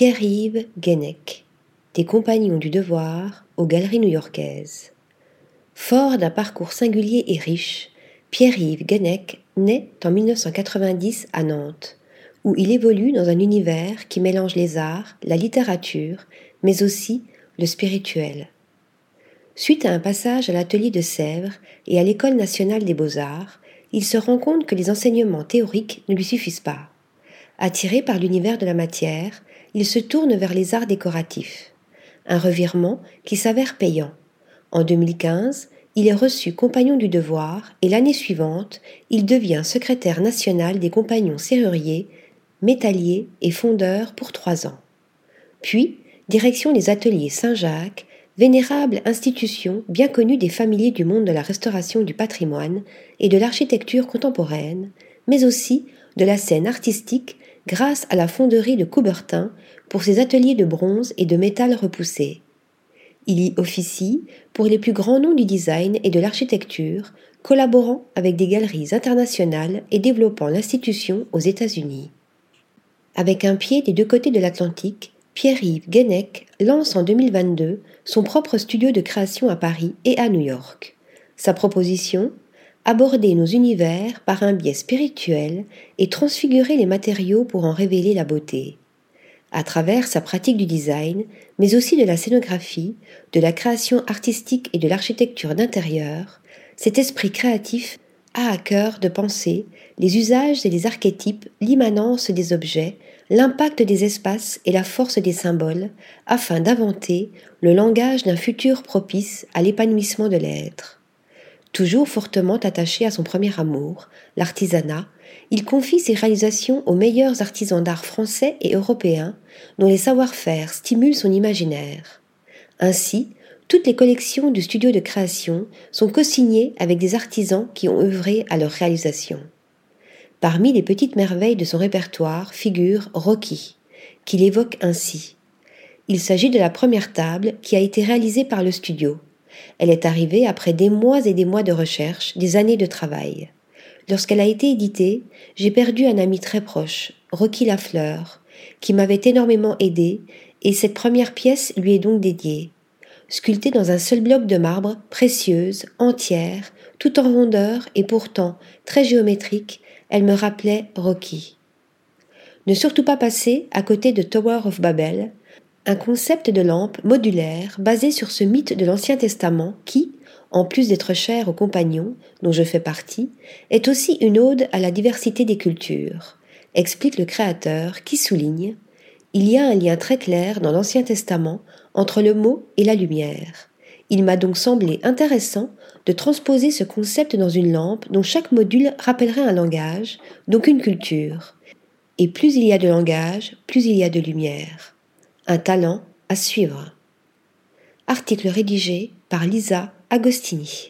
Pierre-Yves Guenec, des Compagnons du Devoir aux Galeries new-yorkaises. Fort d'un parcours singulier et riche, Pierre-Yves Guenec naît en 1990 à Nantes, où il évolue dans un univers qui mélange les arts, la littérature, mais aussi le spirituel. Suite à un passage à l'atelier de Sèvres et à l'École nationale des beaux-arts, il se rend compte que les enseignements théoriques ne lui suffisent pas. Attiré par l'univers de la matière, il se tourne vers les arts décoratifs. Un revirement qui s'avère payant. En 2015, il est reçu compagnon du devoir et l'année suivante, il devient secrétaire national des compagnons serruriers, métalliers et fondeurs pour trois ans. Puis, direction des ateliers Saint-Jacques, vénérable institution bien connue des familiers du monde de la restauration du patrimoine et de l'architecture contemporaine, mais aussi de la scène artistique grâce à la fonderie de Coubertin pour ses ateliers de bronze et de métal repoussé. Il y officie pour les plus grands noms du design et de l'architecture, collaborant avec des galeries internationales et développant l'institution aux États-Unis. Avec un pied des deux côtés de l'Atlantique, Pierre-Yves Guenec lance en 2022 son propre studio de création à Paris et à New York. Sa proposition aborder nos univers par un biais spirituel et transfigurer les matériaux pour en révéler la beauté. À travers sa pratique du design, mais aussi de la scénographie, de la création artistique et de l'architecture d'intérieur, cet esprit créatif a à cœur de penser les usages et les archétypes, l'immanence des objets, l'impact des espaces et la force des symboles, afin d'inventer le langage d'un futur propice à l'épanouissement de l'être. Toujours fortement attaché à son premier amour, l'artisanat, il confie ses réalisations aux meilleurs artisans d'art français et européens, dont les savoir-faire stimulent son imaginaire. Ainsi, toutes les collections du studio de création sont co-signées avec des artisans qui ont œuvré à leur réalisation. Parmi les petites merveilles de son répertoire figure Rocky, qu'il évoque ainsi. Il s'agit de la première table qui a été réalisée par le studio. Elle est arrivée après des mois et des mois de recherche, des années de travail. Lorsqu'elle a été éditée, j'ai perdu un ami très proche, Rocky Lafleur, qui m'avait énormément aidé, et cette première pièce lui est donc dédiée. Sculptée dans un seul bloc de marbre, précieuse, entière, tout en rondeur et pourtant très géométrique, elle me rappelait Rocky. Ne surtout pas passer à côté de Tower of Babel, un concept de lampe modulaire basé sur ce mythe de l'Ancien Testament qui, en plus d'être cher aux compagnons, dont je fais partie, est aussi une ode à la diversité des cultures, explique le créateur qui souligne Il y a un lien très clair dans l'Ancien Testament entre le mot et la lumière. Il m'a donc semblé intéressant de transposer ce concept dans une lampe dont chaque module rappellerait un langage, donc une culture. Et plus il y a de langage, plus il y a de lumière. Un talent à suivre. Article rédigé par Lisa Agostini.